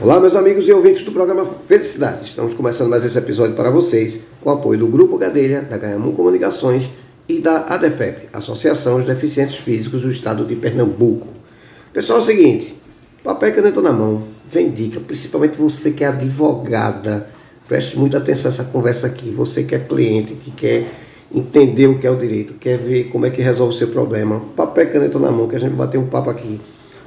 Olá, meus amigos e ouvintes do programa Felicidade. Estamos começando mais esse episódio para vocês com o apoio do Grupo Gadelha, da Ganhamu Comunicações e da ADEFEP, Associação dos Deficientes Físicos do Estado de Pernambuco. Pessoal, é o seguinte, papel e caneta na mão, vem dica, principalmente você que é advogada, preste muita atenção nessa conversa aqui, você que é cliente, que quer entender o que é o direito, quer ver como é que resolve o seu problema, papel e caneta na mão, que a gente vai bater um papo aqui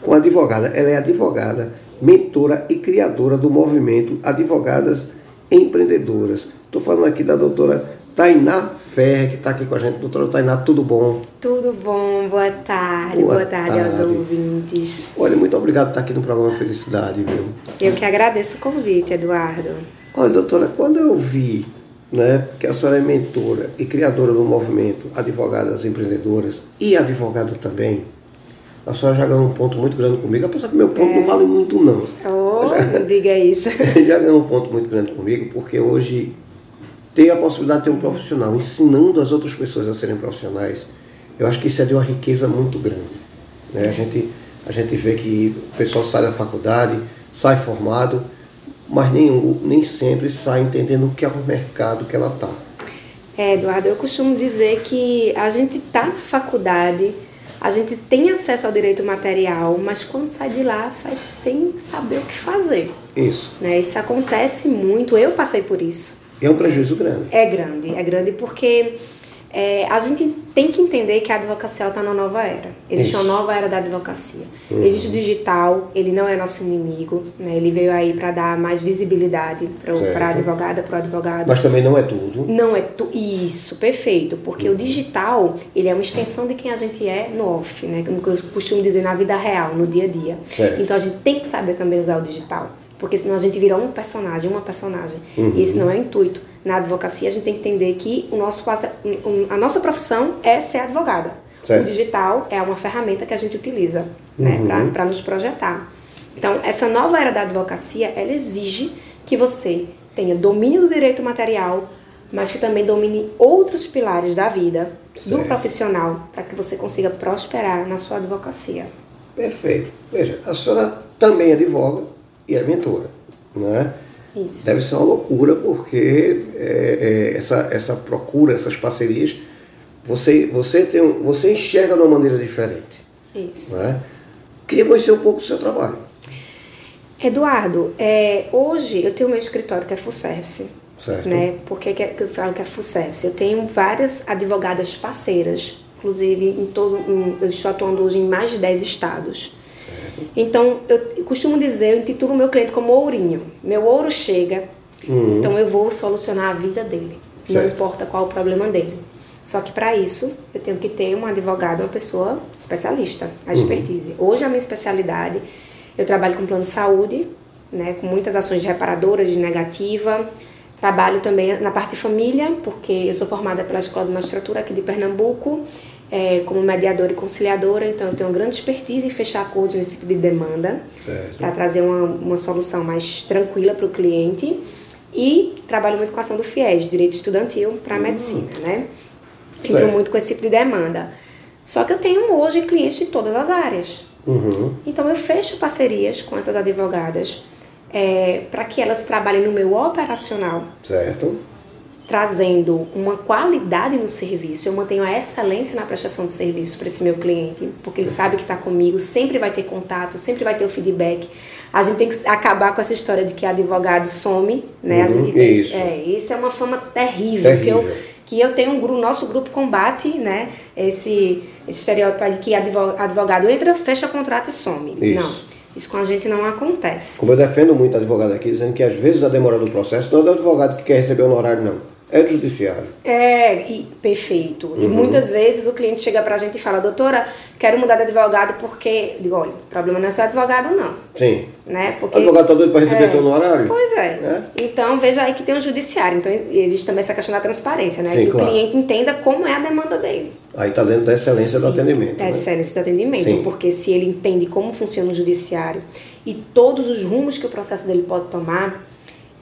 com a advogada. Ela é advogada, mentora e criadora do movimento Advogadas Empreendedoras. Estou falando aqui da doutora Tainá Ferre, que está aqui com a gente. Doutora Tainá, tudo bom? Tudo bom, boa tarde, boa, boa tarde, tarde, aos ouvintes. Olha, muito obrigado por estar aqui no programa Felicidade, viu? Eu que agradeço o convite, Eduardo. Olha, doutora, quando eu vi né, que a senhora é mentora e criadora do movimento Advogadas Empreendedoras e advogada também, a senhora já ganhou um ponto muito grande comigo, apesar que meu ponto é. não vale muito não. Oh, já, diga isso. já ganhou um ponto muito grande comigo, porque hoje ter a possibilidade de ter um profissional ensinando as outras pessoas a serem profissionais, eu acho que isso é de uma riqueza muito grande. Né? A, gente, a gente vê que o pessoal sai da faculdade, sai formado, mas nem, nem sempre sai entendendo o que é o mercado que ela está. É, Eduardo, eu costumo dizer que a gente está na faculdade, a gente tem acesso ao direito material, mas quando sai de lá, sai sem saber o que fazer. Isso. Né? Isso acontece muito, eu passei por isso. É um prejuízo grande. É grande, é grande porque é, a gente tem que entender que a advocacia está na nova era. Existe Isso. uma nova era da advocacia. Uhum. Existe o digital, ele não é nosso inimigo, né? ele veio aí para dar mais visibilidade para a advogada, para o advogado. Mas também não é tudo. Não é tudo. Isso, perfeito. Porque uhum. o digital, ele é uma extensão de quem a gente é no off, né? como eu costumo dizer, na vida real, no dia a dia. Certo. Então a gente tem que saber também usar o digital. Porque senão a gente vira um personagem, uma personagem. Uhum. E esse não é o intuito. Na advocacia, a gente tem que entender que o nosso, a nossa profissão é ser advogada. Certo. O digital é uma ferramenta que a gente utiliza né, uhum. para nos projetar. Então, essa nova era da advocacia, ela exige que você tenha domínio do direito material, mas que também domine outros pilares da vida certo. do profissional, para que você consiga prosperar na sua advocacia. Perfeito. Veja, a senhora também advoga, e é mentora. Né? Isso. Deve ser uma loucura, porque é, é, essa, essa procura, essas parcerias, você, você, tem, você enxerga de uma maneira diferente. Isso. Né? Queria conhecer um pouco do seu trabalho. Eduardo, é, hoje eu tenho meu escritório que é full service. Certo. Né? Por que, que eu falo que é full service? Eu tenho várias advogadas parceiras, inclusive em todo, em, eu estou atuando hoje em mais de 10 estados. Então, eu costumo dizer, eu intitulo o meu cliente como ourinho. Meu ouro chega, uhum. então eu vou solucionar a vida dele. Certo. Não importa qual o problema dele. Só que para isso, eu tenho que ter um advogado, uma pessoa especialista, a uhum. expertise. Hoje, a minha especialidade, eu trabalho com plano de saúde, né, com muitas ações de reparadoras, de negativa. Trabalho também na parte de família, porque eu sou formada pela Escola de Magistratura aqui de Pernambuco é, como mediadora e conciliadora, então eu tenho uma grande expertise em fechar acordos nesse tipo de demanda, para trazer uma, uma solução mais tranquila para o cliente. E trabalho muito com a ação do FIES, Direito Estudantil para a uhum. Medicina, né? Entro muito com esse tipo de demanda. Só que eu tenho hoje clientes de todas as áreas. Uhum. Então eu fecho parcerias com essas advogadas é, para que elas trabalhem no meu operacional. Certo trazendo uma qualidade no serviço, eu mantenho a excelência na prestação de serviço para esse meu cliente, porque ele sabe que está comigo, sempre vai ter contato, sempre vai ter o feedback. A gente tem que acabar com essa história de que advogado some, né? Uhum, a gente tem, isso. É, isso é uma fama terrível, terrível. que eu que eu tenho um grupo, nosso grupo combate, né? Esse esse estereótipo de que advogado entra, fecha contrato e some. Isso. Não. Isso com a gente não acontece. Como eu defendo muito advogado aqui, dizendo que às vezes a demora do processo não é do advogado que quer receber o honorário, não é judiciário. É, e, perfeito. Uhum. E muitas vezes o cliente chega pra gente e fala, doutora, quero mudar de advogado porque. Digo, olha, o problema não é ser advogado, não. Sim. Né? Porque, o advogado tá doido para receber é, teu honorário? Pois é. é. Então veja aí que tem o um judiciário. Então existe também essa questão da transparência, né? Sim, que claro. o cliente entenda como é a demanda dele. Aí está dentro da excelência Sim, do atendimento. Da né? excelência do atendimento, Sim. porque se ele entende como funciona o judiciário e todos os rumos que o processo dele pode tomar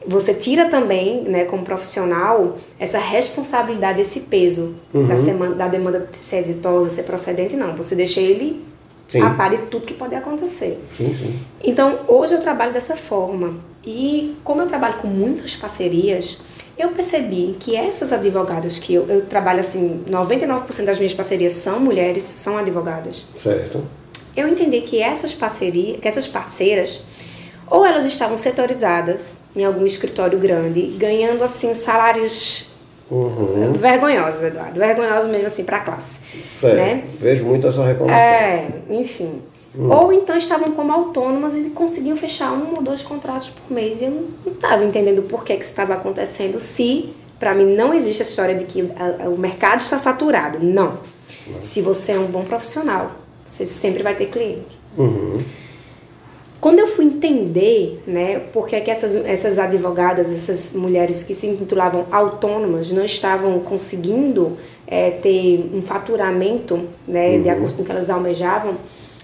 você tira também, né, como profissional, essa responsabilidade, esse peso uhum. da, semana, da demanda de ser exitosa, ser procedente, não. Você deixa ele Sim. a par de tudo que pode acontecer. Sim, sim. Então, hoje eu trabalho dessa forma. E como eu trabalho com muitas parcerias, eu percebi que essas advogadas que eu, eu trabalho assim, 99% das minhas parcerias são mulheres, são advogadas. Certo. Eu entendi que essas parcerias, que essas parceiras, ou elas estavam setorizadas em algum escritório grande, ganhando assim salários uhum. vergonhosos, Eduardo, vergonhosos mesmo assim para a classe. Certo. Né? Vejo muito essa reclamação. É, enfim. Hum. Ou então estavam como autônomas e conseguiam fechar um ou dois contratos por mês. E eu não estava entendendo por que, que isso estava acontecendo, se para mim não existe a história de que a, a, o mercado está saturado. Não. não. Se você é um bom profissional, você sempre vai ter cliente. Uhum. Quando eu fui entender, né, porque é que essas, essas advogadas, essas mulheres que se intitulavam autônomas, não estavam conseguindo é, ter um faturamento, né, uhum. de acordo com o que elas almejavam,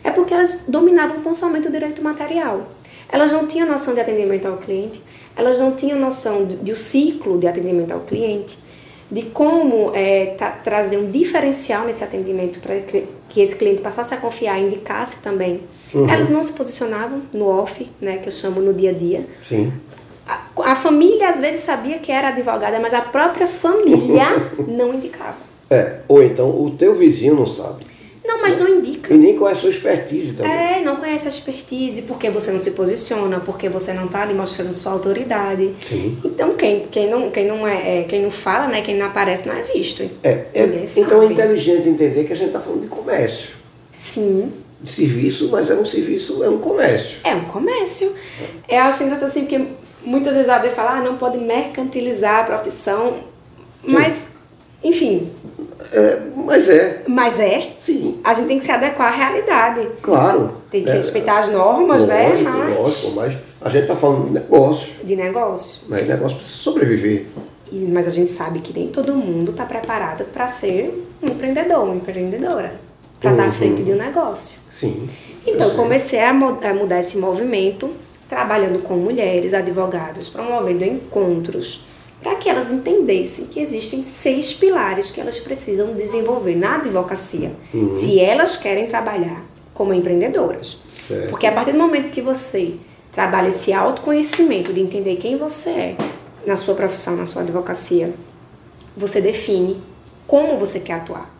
é porque elas dominavam tão somente o direito material. Elas não tinham noção de atendimento ao cliente, elas não tinham noção do, do ciclo de atendimento ao cliente, de como é, trazer um diferencial nesse atendimento para que esse cliente passasse a confiar e indicasse também. Uhum. Elas não se posicionavam no off, né, que eu chamo no dia a dia. Sim. A, a família às vezes sabia que era advogada, mas a própria família não indicava. É, ou então o teu vizinho não sabe. Não, mas não indica. E nem conhece a sua expertise também. É, não conhece a expertise, porque você não se posiciona, porque você não está ali mostrando sua autoridade. Sim. Então, quem, quem, não, quem, não é, é, quem não fala, né, quem não aparece, não é visto. É, é então é inteligente entender que a gente está falando de comércio. Sim. De serviço, mas é um serviço, é um comércio. É um comércio. É, é acho engraçado assim, porque muitas vezes a AB fala, ah, não pode mercantilizar a profissão, Sim. mas, enfim, é, mas é. Mas é? Sim. A gente tem que se adequar à realidade. Claro. Tem que é, respeitar as normas, lógico, né? Mas... Lógico, mas a gente está falando de negócio. De negócio. Mas negócio precisa sobreviver. E, mas a gente sabe que nem todo mundo está preparado para ser um empreendedor, uma empreendedora. Para estar uhum. à frente de um negócio. Sim. Então, comecei a, a mudar esse movimento, trabalhando com mulheres, advogados, promovendo encontros para que elas entendessem que existem seis pilares que elas precisam desenvolver na advocacia, uhum. se elas querem trabalhar como empreendedoras. Certo. Porque a partir do momento que você trabalha esse autoconhecimento de entender quem você é na sua profissão, na sua advocacia, você define como você quer atuar.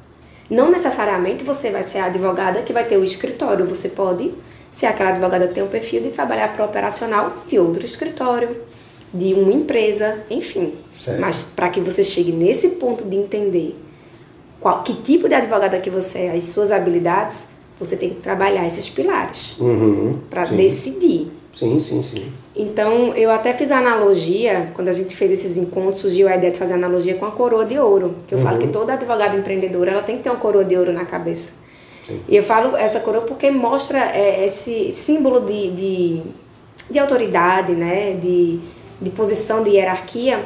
Não necessariamente você vai ser a advogada que vai ter o escritório, você pode ser aquela advogada que tem o perfil de trabalhar para operacional de outro escritório de uma empresa, enfim. Certo. Mas para que você chegue nesse ponto de entender qual, que tipo de advogada que você é, as suas habilidades, você tem que trabalhar esses pilares uhum, para decidir. Sim, sim, sim. Então, eu até fiz a analogia, quando a gente fez esses encontros, surgiu a ideia de fazer a analogia com a coroa de ouro. Que eu uhum. falo que toda advogada empreendedora, ela tem que ter uma coroa de ouro na cabeça. Sim. E eu falo essa coroa porque mostra é, esse símbolo de, de, de autoridade, né? De, de posição, de hierarquia,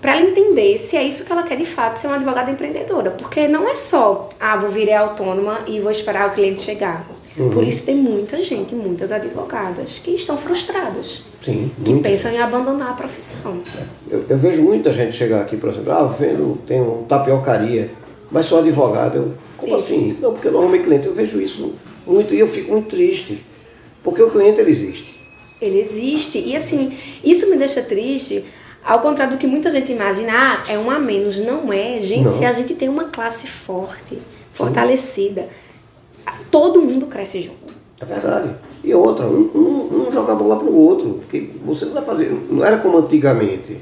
para ela entender se é isso que ela quer de fato ser uma advogada empreendedora. Porque não é só, ah, vou virar autônoma e vou esperar o cliente chegar. Uhum. Por isso tem muita gente, muitas advogadas que estão frustradas. Sim, que pensam em abandonar a profissão. Eu, eu, vejo muita gente chegar aqui, por exemplo, ah, vendo, tem um tapiocaria, mas sou advogado. Eu, como isso. assim? Não, porque eu não arrumei cliente. Eu vejo isso muito e eu fico muito triste. Porque o cliente ele existe. Ele existe. E assim, isso me deixa triste. Ao contrário do que muita gente imagina, ah, é um a menos. Não é, gente. Não. Se a gente tem uma classe forte, fortalecida, todo mundo cresce junto. É verdade. E outra, um, um, um joga a bola para o outro. Porque você não vai fazer. Não era como antigamente.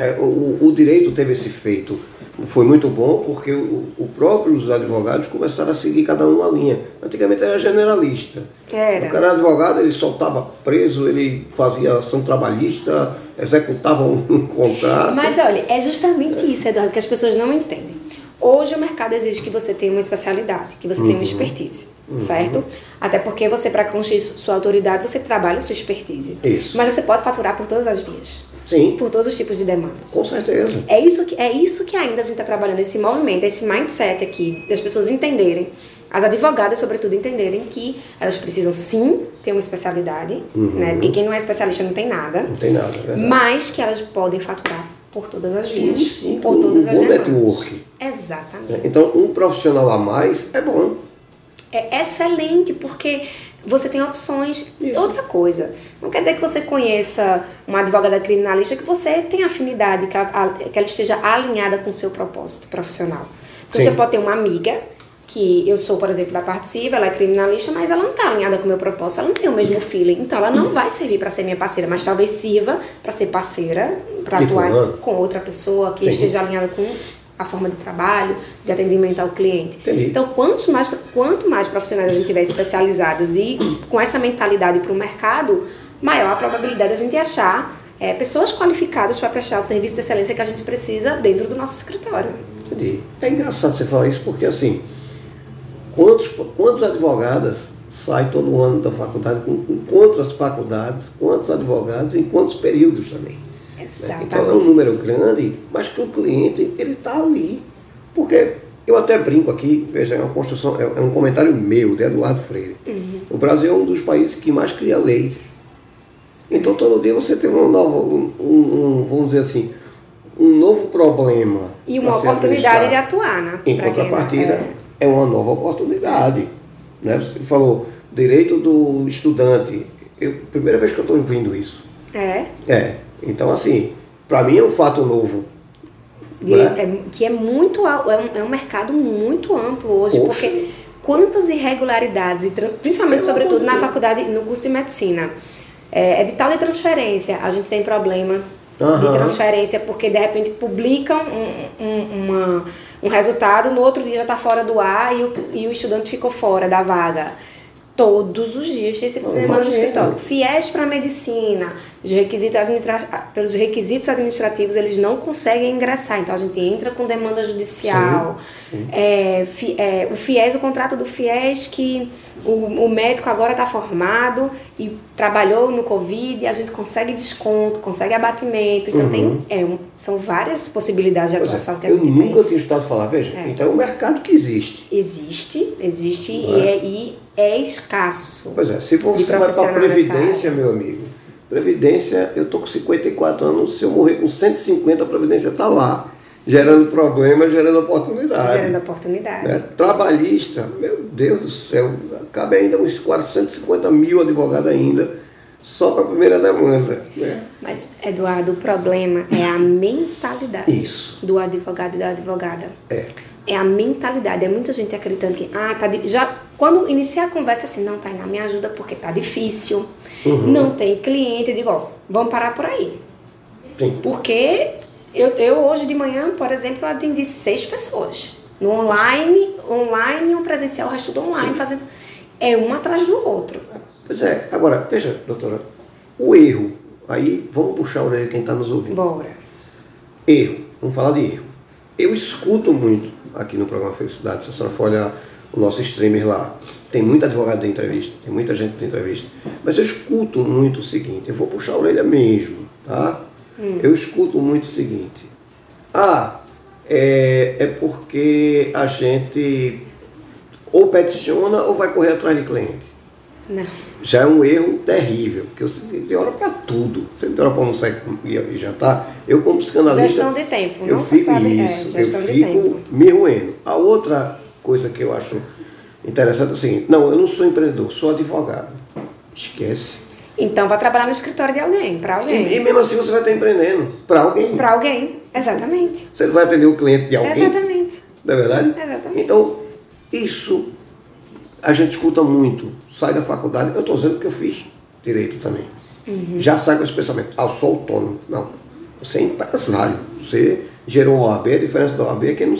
É, o, o direito teve esse feito foi muito bom porque o, o próprio os advogados começaram a seguir cada um uma linha. Antigamente era generalista. Era. O cara era advogado, ele soltava preso, ele fazia ação trabalhista, executava um contrato. Mas olha, é justamente é. isso, Eduardo, que as pessoas não entendem. Hoje o mercado exige que você tenha uma especialidade, que você uhum. tenha uma uhum. expertise, uhum. certo? Até porque você, para construir sua autoridade, você trabalha sua expertise. Isso. Mas você pode faturar por todas as vias. Sim. Por todos os tipos de demandas. Com certeza. É isso que, é isso que ainda a gente está trabalhando, esse movimento, esse mindset aqui, das pessoas entenderem, as advogadas, sobretudo, entenderem que elas precisam sim ter uma especialidade, uhum. né? Porque quem não é especialista não tem nada. Não tem nada, é verdade. Mas que elas podem faturar por todas as sim, vias. Sim, por todas um as bom demandas. network. Exatamente. Então, um profissional a mais é bom. é excelente, porque você tem opções. Isso. Outra coisa, não quer dizer que você conheça uma advogada criminalista que você tem afinidade, que ela, que ela esteja alinhada com o seu propósito profissional. Sim. Você pode ter uma amiga que eu sou, por exemplo, da parte civil, ela é criminalista, mas ela não está alinhada com o meu propósito, ela não tem o mesmo feeling. Então ela não vai servir para ser minha parceira, mas talvez sirva para ser parceira, para atuar com outra pessoa que Sim. esteja alinhada com a forma de trabalho, de atendimento ao cliente. Entendi. Então, quanto mais, quanto mais profissionais a gente tiver especializadas e com essa mentalidade para o mercado, maior a probabilidade de a gente achar é, pessoas qualificadas para prestar o serviço de excelência que a gente precisa dentro do nosso escritório. Entendi. É engraçado você falar isso porque, assim, Quantos, quantas advogadas saem todo ano da faculdade com, com quantas faculdades, quantos advogados em quantos períodos também? Né? Então é um número grande, mas que o cliente ele está ali. Porque eu até brinco aqui, veja, é uma construção, é, é um comentário meu, de Eduardo Freire. Uhum. O Brasil é um dos países que mais cria leis. Então todo dia você tem um novo, um, um, vamos dizer assim, um novo problema. E uma oportunidade de atuar, né? Em contrapartida, é é uma nova oportunidade. Né? Você falou direito do estudante. Eu, primeira vez que eu estou ouvindo isso. É? É. Então, assim, para mim é um fato novo. De, né? é, que é muito é um, é um mercado muito amplo hoje, porque quantas irregularidades, principalmente, sobretudo, na faculdade, no curso de medicina. É, edital de transferência, a gente tem problema uhum. de transferência, porque de repente publicam um, um, uma um resultado, no outro dia já está fora do ar e o, e o estudante ficou fora da vaga. Todos os dias tem esse problema no escritório. Fiéis para a medicina, os requisitos pelos requisitos administrativos, eles não conseguem ingressar. Então a gente entra com demanda judicial. Sim, sim. É, fi, é, o FIES, o contrato do FIES que o, o médico agora está formado e trabalhou no Covid, e a gente consegue desconto, consegue abatimento. Então, uhum. tem, é, um, são várias possibilidades de é, atuação que a gente tem. Eu nunca tinha estado falar, veja, é. então é um mercado que existe. Existe, existe e é? é, e é escasso. Pois é, se você vai para a Previdência, meu amigo, Previdência, eu tô com 54 anos, se eu morrer com 150, a Previdência está lá gerando problemas, gerando oportunidade. Gerando oportunidade. Né? Trabalhista, meu Deus do céu, cabe ainda uns 450 mil advogados ainda, só para a primeira demanda. Né? Mas, Eduardo, o problema é a mentalidade Isso. do advogado e da advogada. É. É a mentalidade. É muita gente acreditando que, ah, tá já quando iniciar a conversa assim, não, Tainá, me ajuda porque tá difícil, uhum. não tem cliente, eu digo, ó, vamos parar por aí. Sim. Porque eu, eu hoje de manhã, por exemplo, eu atendi seis pessoas. No online, online um presencial, o resto do online, Sim. fazendo. É um atrás do outro. Pois é. Agora, veja, doutora, o erro. Aí vamos puxar o orelha quem está nos ouvindo. Bora. Erro. Vamos falar de erro. Eu escuto muito aqui no programa Felicidade, se a senhora for olhar o nosso streamer lá, tem muita advogado de entrevista, tem muita gente de entrevista, mas eu escuto muito o seguinte, eu vou puxar a orelha mesmo, tá? Hum. Eu escuto muito o seguinte: ah, é, é porque a gente ou peticiona ou vai correr atrás de cliente. Não. Já é um erro terrível, porque você tem hora para tudo. Você tem hora para almoçar e jantar. Eu, como psicanalista. Gestão de tempo, eu não fico sabe? É, isso, é, eu fico me ruendo. A outra coisa que eu acho interessante é assim: não, eu não sou empreendedor, sou advogado. Esquece. Então, vai trabalhar no escritório de alguém, para alguém. E, e, mesmo assim você vai estar empreendendo para alguém. Para alguém, exatamente. Você vai atender o cliente de alguém. Exatamente. Não é verdade? Exatamente. Então, isso a gente escuta muito. Sai da faculdade, eu estou dizendo que eu fiz direito também. Uhum. Já sai com esse pensamento, ah, eu sou autônomo. Não, você é empresário. Você gerou uma OAB, a diferença da OAB é que não,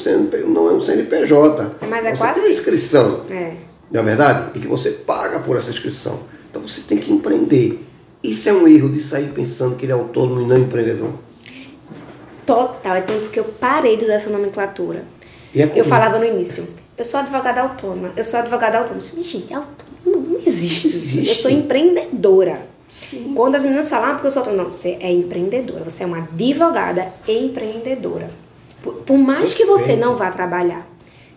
não é um CNPJ. Mas é você quase tem inscrição. É. Não é verdade? E que você paga por essa inscrição. Então você tem que empreender. Isso é um erro de sair pensando que ele é autônomo e não empreendedor. Total, é tanto que eu parei de usar essa nomenclatura. É eu falava no início, eu sou advogada autônoma, eu sou advogada autônoma. Eu gente, autônoma não existe. existe. Eu sou empreendedora. Sim. Quando as meninas falam, ah, porque eu sou autônoma, não, você é empreendedora, você é uma advogada empreendedora. Por, por mais que você não vá trabalhar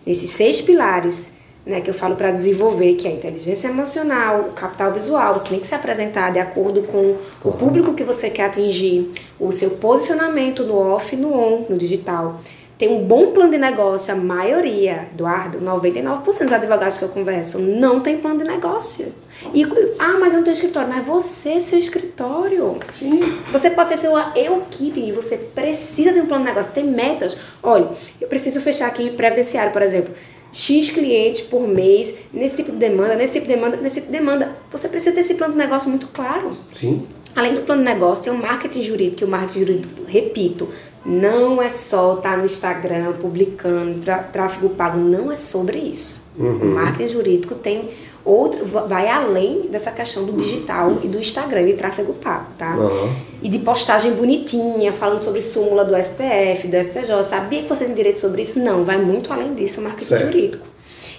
nesses seis pilares né, que eu falo para desenvolver, que é a inteligência emocional, o capital visual, você tem que se apresentar de acordo com o público que você quer atingir, o seu posicionamento no off no on, no digital. Tem um bom plano de negócio, a maioria, Eduardo, 99% dos advogados que eu converso não tem plano de negócio. E, ah, mas eu não tenho escritório. Mas você é seu escritório. Sim. Você pode ser sua equipe e você precisa ter um plano de negócio, tem metas. Olha, eu preciso fechar aqui previdenciário, por exemplo. X clientes por mês, nesse tipo de demanda, nesse tipo de demanda, nesse tipo de demanda. Você precisa ter esse plano de negócio muito claro. Sim. Além do plano de negócio, tem o marketing jurídico, que o marketing jurídico, repito, não é só estar no Instagram publicando tráfego pago, não é sobre isso. Uhum. O marketing jurídico tem outro, vai além dessa questão do digital e do Instagram de tráfego pago, tá? Uhum. E de postagem bonitinha, falando sobre súmula do STF, do STJ. Sabia que você tem direito sobre isso? Não, vai muito além disso o marketing Certo. jurídico.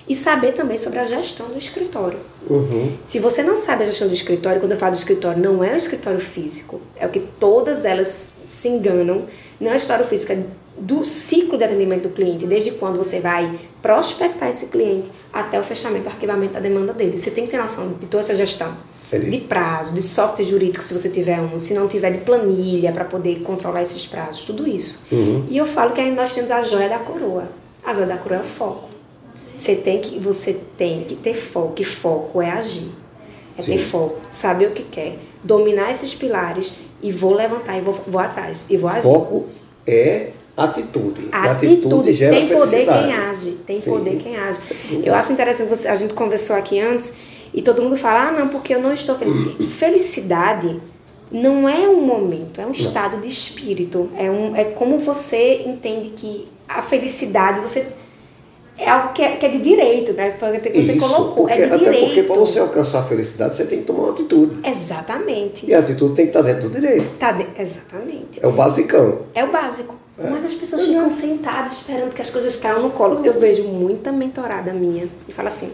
E saber também sobre a gestão do escritório. Uhum. Se você não sabe a gestão do escritório, quando eu falo do escritório, não é o escritório físico, é o que todas elas se enganam. Não é o escritório físico, é do ciclo de atendimento do cliente, desde quando você vai prospectar esse cliente até o fechamento, o arquivamento da demanda dele. Você tem que ter noção de toda essa gestão. Entendi. De prazo, de software jurídico, se você tiver um, se não tiver de planilha para poder controlar esses prazos, tudo isso. Uhum. E eu falo que aí nós temos a joia da coroa. A joia da coroa é o foco. Você tem que, você tem que ter foco, e foco é agir. É ter Sim. foco, saber o que quer, dominar esses pilares e vou levantar e vou, vou atrás e vou agir. Foco é atitude. A E atitude, gera tem poder quem age, tem Sim. poder quem age. Eu acho interessante, você, a gente conversou aqui antes e todo mundo fala, ah não, porque eu não estou feliz. Felicidade não é um momento, é um estado de espírito. É, um, é como você entende que a felicidade, você é algo que é, que é de direito, né? Que você Isso, colocou, porque, é de até direito. porque para você alcançar a felicidade, você tem que tomar uma atitude. Exatamente. E a atitude tem que estar dentro do direito. Tá de- Exatamente. É o basicão. É o básico. Mas as pessoas é. ficam sentadas esperando que as coisas caiam no colo. Eu vejo muita mentorada minha e fala assim: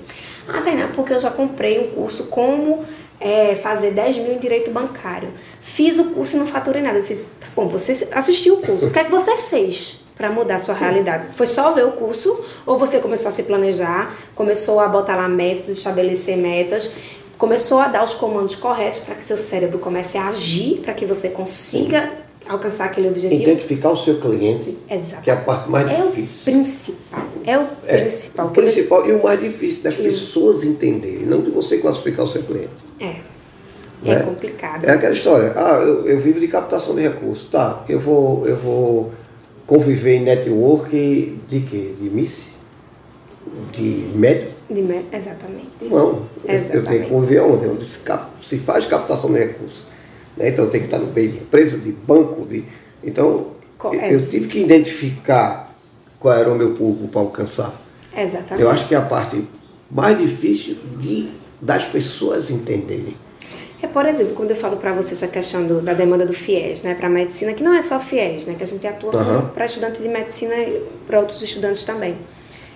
Ah, Tainá, porque eu já comprei um curso como é, fazer 10 mil em direito bancário. Fiz o curso e não faturei nada. Eu fiz, tá bom, você assistiu o curso. O que é que você fez para mudar a sua realidade? Foi só ver o curso ou você começou a se planejar, começou a botar lá metas, estabelecer metas? Começou a dar os comandos corretos para que seu cérebro comece a agir, para que você consiga alcançar aquele objetivo. Identificar o seu cliente, Exato. que é a parte mais É o difícil. principal. É o É, principal. o principal e o mais difícil das Eu- pessoas entenderem, não de você classificar o seu cliente. É. É né? complicado. É aquela história, ah, eu, eu vivo de captação de recursos, tá, eu vou, eu vou conviver em network de quê? De miss? De médico? De me- Exatamente. Não, eu- eu Exatamente. tenho que conviver onde? Onde se, faz captação de recursos. né? Então eu tenho que estar no meio de empresa, de banco, de. Então eu, é. eu tive que identificar qual era o meu público para alcançar. Exatamente. Eu acho que é a parte mais difícil de, das pessoas entenderem. É, por exemplo, quando eu falo para você essa questão do- da demanda do FIES, né, para medicina, que não é só FIES, né, que a gente atua Aham. para estudantes de medicina e para outros estudantes também.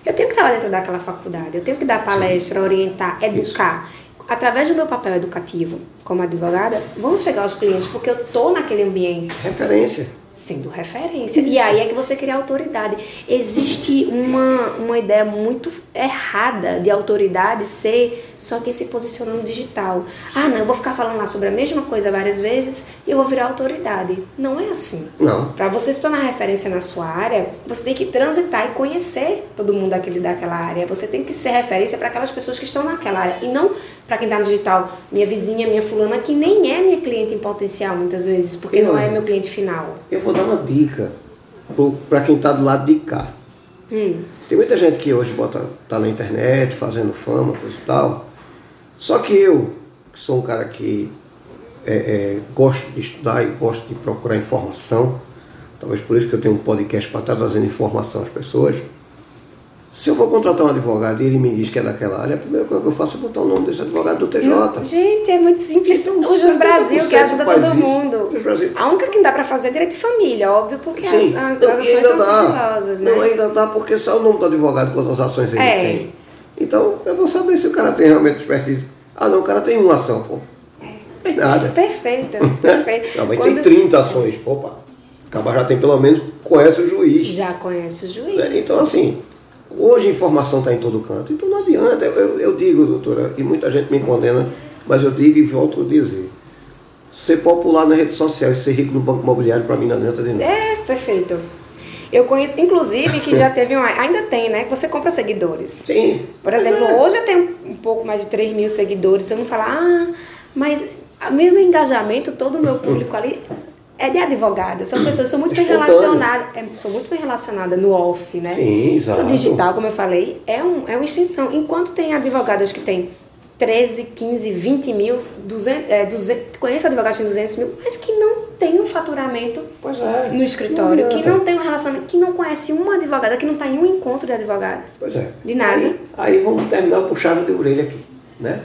Eu tenho que estar lá dentro daquela faculdade, eu tenho que dar palestra, orientar, educar. Através do meu papel educativo como advogada, vão chegar aos clientes porque eu tô naquele ambiente Referência. Sendo referência. E aí é que você cria autoridade. Existe uma, uma ideia muito errada de autoridade ser só quem se posiciona no digital. Ah, não, eu vou ficar falando lá sobre a mesma coisa várias vezes e eu vou virar autoridade. Não é assim. Não. Para você se tornar referência na sua área, você tem que transitar e conhecer todo mundo daquele, daquela área. Você tem que ser referência para aquelas pessoas que estão naquela área e não para quem está no digital, minha vizinha, minha fulana, que nem é minha cliente em potencial muitas vezes, porque não é meu cliente final. Eu vou dar uma dica para quem está do lado de cá. Hum, Tem muita gente que hoje bota, tá na internet, fazendo fama, coisa e tal. Só que eu, que sou um cara que é, é, gosto de estudar e gosto de procurar informação, talvez por isso que eu tenho um podcast para estar trazendo informação às pessoas. Se eu vou contratar um advogado e ele me diz que é daquela área, a primeira coisa que eu faço é botar o nome desse advogado do TJ. não, gente, é muito simples. Então, o Jus Brasil, que 70% ajuda todo isso. mundo. A única que não dá pra fazer é direito de família, óbvio, porque Sim, as, as, não, as ações são dá. sigilosas, né? Não, ainda dá porque só o nome do advogado quantas ações ele É. tem. Então, eu vou saber se o cara tem realmente expertise. Ah, não, o cara tem uma ação, pô. Tem nada. Perfeito, perfeito. Não, mas Quando tem 30 ações. Opa, o cara já tem pelo menos, conhece o juiz. Já conhece o juiz. né? Então, assim, hoje a informação está em todo canto. Então não adianta. Eu, eu, eu digo, doutora, e muita gente me condena, mas eu digo e volto a dizer. Ser popular na rede social e ser rico no banco imobiliário, para mim, não adianta de nada. É, perfeito. Eu conheço, inclusive, que já teve uma. Ainda tem, né? Você compra seguidores. Sim. Por exemplo, é. hoje eu tenho um pouco mais de 3 mil seguidores. Eu não falo, ah, mas o meu engajamento, todo o meu público ali é de advogada. São pessoas, sou muito bem Espontâneo. relacionada. É, sou muito bem relacionada no off, né? Sim, exato. O digital, como eu falei, é, um, é uma extensão. Enquanto tem advogadas que têm 13, 15, 20 mil, 200, é, 200, conheço advogados têm 200 mil, mas que não tem um faturamento é. no escritório, Não que não tem um relacionamento, que não conhece uma advogada, que não está em um encontro de advogados. Pois é. De nada. Aí, aí vamos terminar o puxado de orelha aqui, né?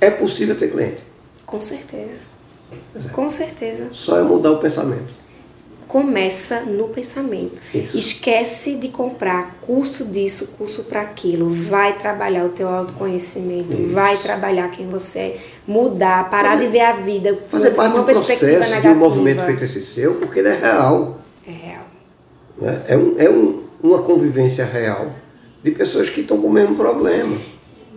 É possível ter cliente. Com certeza. Com certeza. Só é mudar o pensamento. Começa no pensamento. Isso. Esquece de comprar curso disso, curso para aquilo. Vai trabalhar o teu autoconhecimento, Isso. vai trabalhar quem você é, mudar, parar Fazer- de ver a vida Fazer parte uma do perspectiva processo de negativa. um movimento feito esse seu, porque ele é real. É real. Né? É, um, é um, uma convivência real de pessoas que estão com o mesmo problema.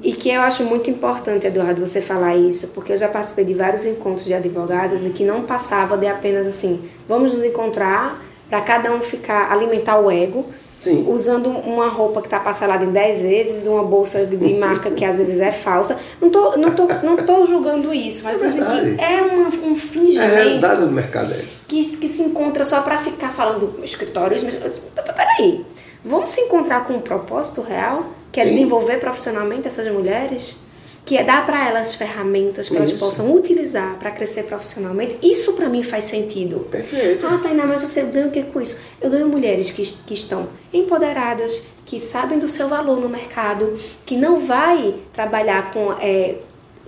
E que eu acho muito importante, Eduardo, você falar isso, porque eu já participei de vários encontros de advogadas e que não passava de apenas assim, vamos nos encontrar para cada um ficar, alimentar o ego, Sim. usando uma roupa que está parcelada em 10 vezes, uma bolsa de marca que às vezes é falsa. Não tô, não tô, não tô julgando isso, mas É tô dizendo que é uma, um A fingimento realidade do mercado é essa. que, que se encontra só para ficar falando escritórios. Mas, peraí, vamos se encontrar com um propósito real, que é Sim. desenvolver profissionalmente essas mulheres, que é dar para elas ferramentas que elas Isso. possam utilizar para crescer profissionalmente. Isso para mim faz sentido. Perfeito. Ah, Tainá, mas você ganha o que com isso? Eu ganho mulheres que, que estão empoderadas, que sabem do seu valor no mercado, que não vai trabalhar com, é,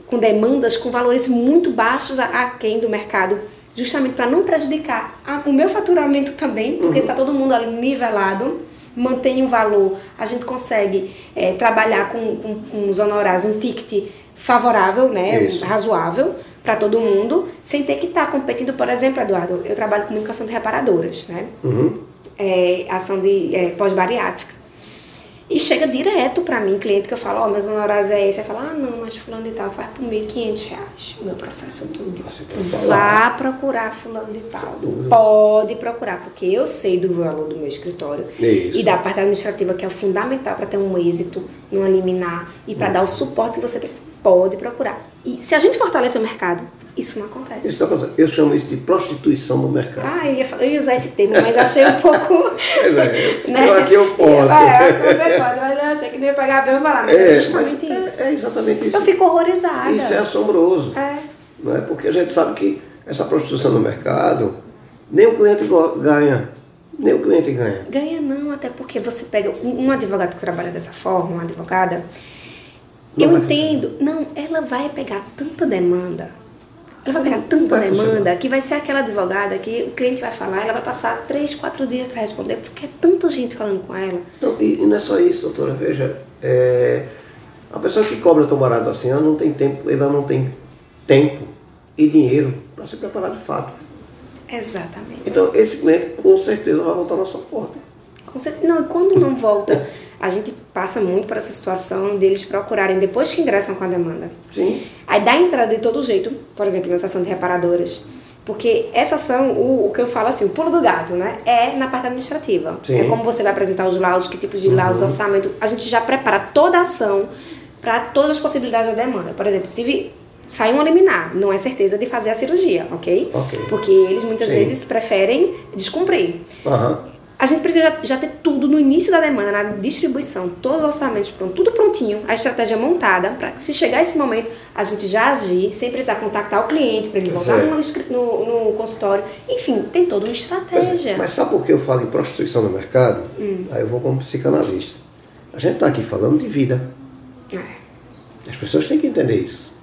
com demandas, com valores muito baixos a- aquém do mercado, justamente para não prejudicar a- o meu faturamento também, porque está todo mundo ali nivelado, mantém um valor, a gente consegue é, trabalhar com, com, com os honorários, um ticket favorável, né, Isso. razoável para todo mundo, sem ter que estar competindo, por exemplo, Eduardo, eu trabalho com comunicação de reparadoras, né? Uhum. É, ação de é, pós-bariátrica. E chega direto para mim, cliente, que eu falo, ó, meus honorários é esse. Aí fala, ah, não, mas fulano de tal faz por 1.500 reais o meu processo tudo. Falar. Vá procurar fulano de tal. Pode procurar, porque eu sei do valor do meu escritório. Isso. E da parte administrativa, que é fundamental para ter um êxito, numa liminar e para dar o suporte que você precisa. Pode procurar. E se a gente fortalecer o mercado, isso não acontece. Isso não acontece. Eu chamo isso de prostituição do mercado. Ah, eu ia, eu ia usar esse termo, mas achei um pouco. Pois é, né? eu aqui eu posso. É, você pode, mas eu achei que não ia pegar bem eu falar, mas é, É, justamente mas isso. é, é exatamente isso. Eu fico horrorizada. Isso é assombroso. É. Não é? Porque a gente sabe que essa prostituição no mercado, nem o cliente ganha. Nem o cliente ganha. Ganha não, até porque você pega um advogado que trabalha dessa forma, uma advogada. Não eu entendo. Não, ela vai pegar tanta demanda. Ela vai pegar tanta vai demanda funcionar. que vai ser aquela advogada que o cliente vai falar, ela vai passar três, quatro dias para responder, porque é tanta gente falando com ela. Não, e, e não é só isso, doutora. Veja, é, a pessoa que cobra tão barato assim, ela não tem tempo, ela não tem tempo e dinheiro para se preparar de fato. Exatamente. Então, esse cliente com certeza vai voltar na sua porta. Com certeza. Não, e quando não volta, a gente passa muito por essa situação deles procurarem, depois que ingressam com a demanda. Sim, Aí dá entrada de todo jeito, por exemplo, nessa ação de reparadoras. Porque essa ação, o, o que eu falo assim, o pulo do gato, né? É na parte administrativa. Sim. Uhum. É como você vai apresentar os laudos, que tipos de laudos, orçamento. A gente já prepara toda a ação para todas as possibilidades da demanda. Por exemplo, se vi- sair um liminar, não é certeza de fazer a cirurgia, ok? Ok. Porque eles muitas Sim. vezes preferem descumprir. aham. A gente precisa já, ter tudo no início da demanda, na distribuição, todos os orçamentos prontos, tudo prontinho, a estratégia montada, para que se chegar esse momento, a gente já agir, sem precisar contactar o cliente, para ele voltar Certo. no, no, no consultório. Enfim, tem toda uma é, estratégia. Mas sabe por que eu falo em prostituição no mercado? Hum. Aí eu vou como psicanalista. A gente está aqui falando de vida. É. As pessoas têm que entender isso.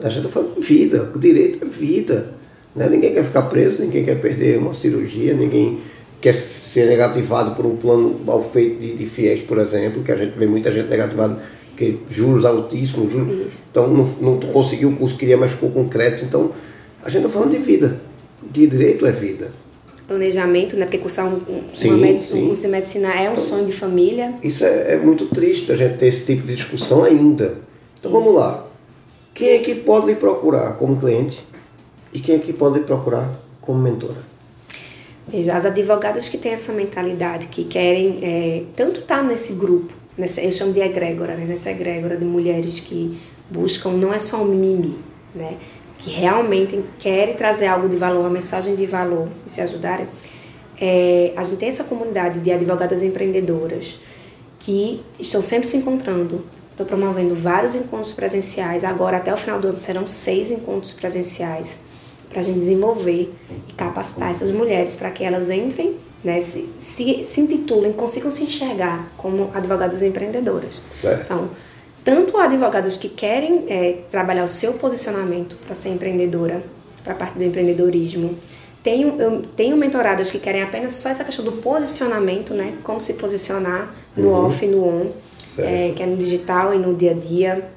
A gente está falando de vida. O direito é vida. Né? Ninguém quer ficar preso, ninguém quer perder uma cirurgia, ninguém quer ser negativado por um plano mal feito de, de fiéis, por exemplo, que a gente vê muita gente negativada, que juros altíssimos, juros, Isso. então não, não conseguiu o curso que queria, mas ficou concreto. Então, a gente está falando de vida. De direito é vida. Planejamento, né? Porque cursar um, Sim, uma medici- sim. um curso de medicina é um sonho de família. Isso é, é muito triste a gente ter esse tipo de discussão ainda. Então vamos Isso. lá. Quem é que pode lhe procurar como cliente e quem é que pode lhe procurar como mentora? Veja, as advogadas que têm essa mentalidade, que querem é, tanto estar tá nesse grupo, nessa, eu chamo de egrégora, né? nessa egrégora de mulheres que buscam, não é só um mimimi, né? que realmente querem trazer algo de valor, uma mensagem de valor e se ajudarem. É, a gente tem essa comunidade de advogadas empreendedoras que estão sempre se encontrando. Estou promovendo vários encontros presenciais. Agora, até o final do ano, serão seis encontros presenciais para a gente desenvolver e capacitar essas mulheres para que elas entrem, né, se, se, se intitulem, consigam se enxergar como advogadas empreendedoras. Certo. Então, tanto advogadas que querem é, trabalhar o seu posicionamento para ser empreendedora, para a parte do empreendedorismo, tenho, eu tenho mentoradas que querem apenas só essa questão do posicionamento, né? Como se posicionar no uhum. off e no on, é, que é no digital e no dia a dia.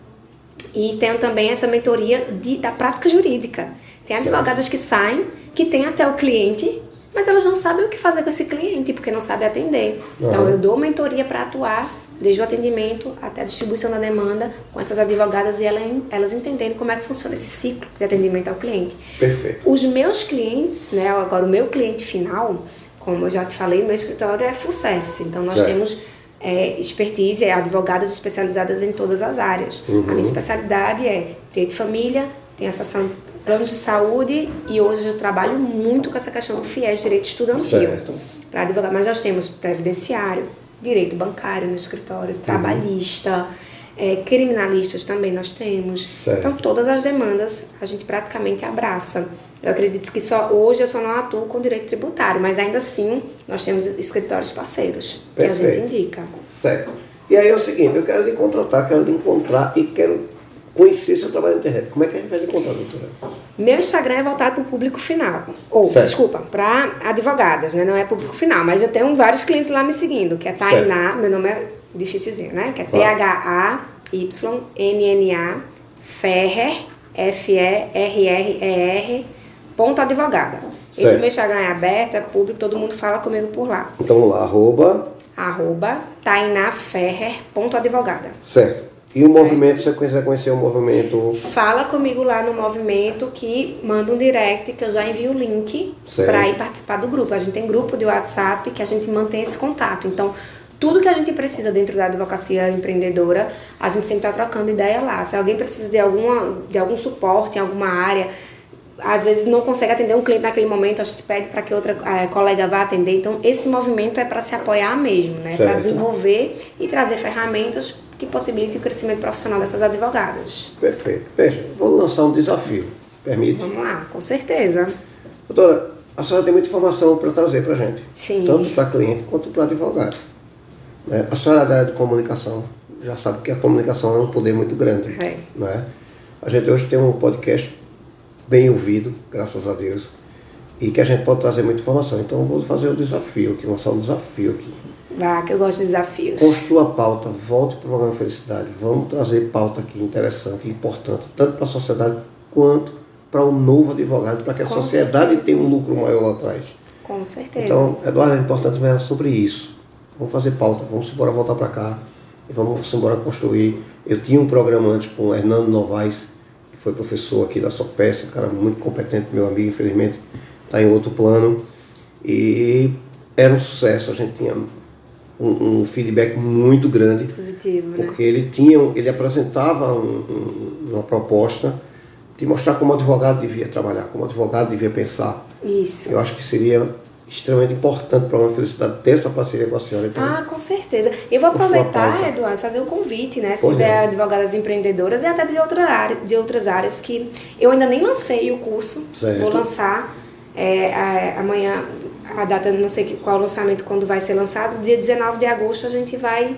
E tenho também essa mentoria de, da prática jurídica. Tem advogadas que saem, que têm até o cliente, mas elas não sabem o que fazer com esse cliente, porque não sabem atender. Uhum. Então, eu dou mentoria para atuar, desde o atendimento até a distribuição da demanda, com essas advogadas e elas entendendo como é que funciona esse ciclo de atendimento ao cliente. Perfeito. Os meus clientes, né, agora o meu cliente final, como eu já te falei, meu escritório é full service, então nós certo. temos é, expertise, é, advogadas especializadas em todas as áreas. Uhum. A minha especialidade é direito de família, tem a seção planos de saúde e hoje eu trabalho muito com essa questão do FIES, direito estudantil. Para advogar, mas nós temos previdenciário, direito bancário no escritório, uhum. trabalhista, é, criminalistas também nós temos. Certo. Então todas as demandas a gente praticamente abraça. Eu acredito que só hoje eu só não atuo com direito tributário, mas ainda assim nós temos escritórios parceiros Perfeito. que a gente indica. Certo. E aí é o seguinte, eu quero lhe contratar, quero lhe encontrar e quero conhecer seu trabalho na internet. Como é que a gente vai encontrar, doutora? Meu Instagram é voltado para o público final. Ou, certo. desculpa, para advogadas, né? Não é público final, mas eu tenho vários clientes lá me seguindo, que é Tainá, meu nome é difícilzinho, né? Que é T-H-A-Y-N-N-A Ferrer, F-E-R-R-E-R, ponto advogada. Certo. Esse meu Instagram é aberto, é público, todo mundo fala comigo por lá. Então lá, arroba... Arroba tainaferrer.advogada. Certo. E o certo. movimento, você quiser conhecer o movimento? Fala comigo lá no movimento que manda um direct que eu já envio o link para ir participar do grupo. A gente tem grupo de WhatsApp que a gente mantém esse contato. Então, tudo que a gente precisa dentro da advocacia empreendedora, a gente sempre está trocando ideia lá. Se alguém precisa de, alguma, de algum suporte em alguma área, às vezes não consegue atender um cliente naquele momento, a gente pede para que outra é, colega vá atender. Então, esse movimento é para se apoiar mesmo, né? Para desenvolver e trazer ferramentas que possibilite o crescimento profissional dessas advogadas. Perfeito. Veja, vou lançar um desafio. Permite? Vamos lá, com certeza. Doutora, a senhora tem muita informação para trazer para a gente. Sim. Tanto para cliente quanto para advogado. Né? A senhora é da área de comunicação, já sabe que a comunicação é um poder muito grande. É. Né? A gente hoje tem um podcast bem ouvido, graças a Deus, e que a gente pode trazer muita informação. Então vou fazer o um desafio aqui, lançar um desafio aqui. Vá, que eu gosto de desafios. Construa a pauta, volte para o programa Felicidade. Vamos trazer pauta aqui interessante, importante, tanto para a sociedade quanto para o um novo advogado, para que a Com sociedade certeza. tenha um lucro maior lá atrás. Com certeza. Então, Eduardo, é importante ver sobre isso. Vamos fazer pauta, vamos embora voltar para cá e vamos embora construir. Eu tinha um programa antes com o Hernando Novaes, que foi professor aqui da Sopécia, um cara muito competente, meu amigo, infelizmente está em outro plano. E era um sucesso, a gente tinha um, um feedback muito grande. Positivo, né? Porque ele tinha, ele apresentava um, um, uma proposta de mostrar como o advogado devia trabalhar, como o advogado devia pensar. Isso. Eu acho que seria extremamente importante para uma felicidade ter essa parceria com a senhora. Então, ah, com certeza. Eu vou aproveitar, Eduardo, fazer um convite, né? Se pois tiver é. advogadas empreendedoras e até de, outra área, de outras áreas que eu ainda nem lancei o curso. Certo. Vou lançar é, amanhã, a data, não sei qual o lançamento, quando vai ser lançado, dia 19 de agosto a gente vai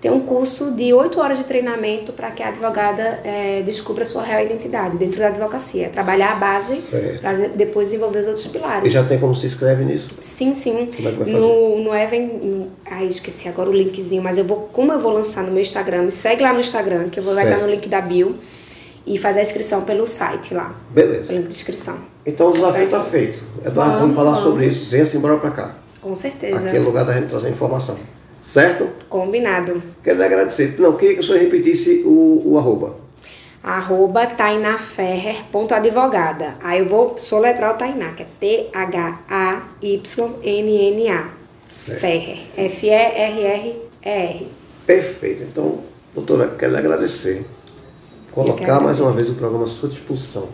ter um curso de oito horas de treinamento para que a advogada é, descubra a sua real identidade dentro da advocacia. Trabalhar a base para depois desenvolver os outros pilares. E já tem como se inscreve nisso? Sim, sim. Como é que vai fazer? No, no Even... Ai, esqueci agora o linkzinho, mas eu vou... Como eu vou lançar no meu Instagram, me segue lá no Instagram, que eu vou vai estar no link da bio e fazer a inscrição pelo site lá. Beleza. Pelo link de inscrição. Então o desafio está feito. Eduardo, vamos, vamos falar vamos. sobre isso. Venha-se embora para cá. Com certeza. Aqui é o lugar da gente trazer informação. Certo? Combinado. Quero lhe agradecer. Não, queria que o senhor repetisse o, o arroba. arroba tainaferrer.advogada. Aí eu vou soletrar o Tainá, que é T-H-A-Y-N-N-A. Ferrer. F-E-R-R-E-R. Perfeito. Então, doutora, quero lhe agradecer. Colocar mais uma vez o programa à sua disposição.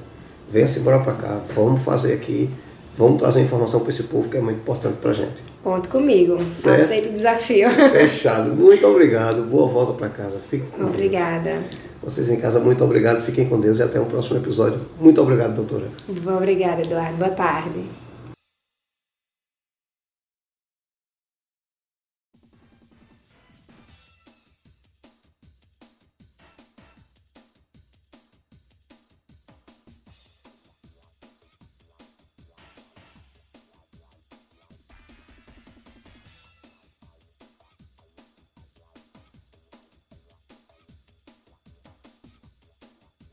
Venha-se embora para cá. Vamos fazer aqui. Vamos trazer informação para esse povo que é muito importante para a gente. Conte comigo. Certo? Aceito o desafio. Fechado. Muito obrigado. Boa volta para casa. Fique com Obrigada. Deus. Vocês em casa, muito obrigado. Fiquem com Deus e até o próximo episódio. Muito obrigado, doutora. Obrigada, Eduardo. Boa tarde.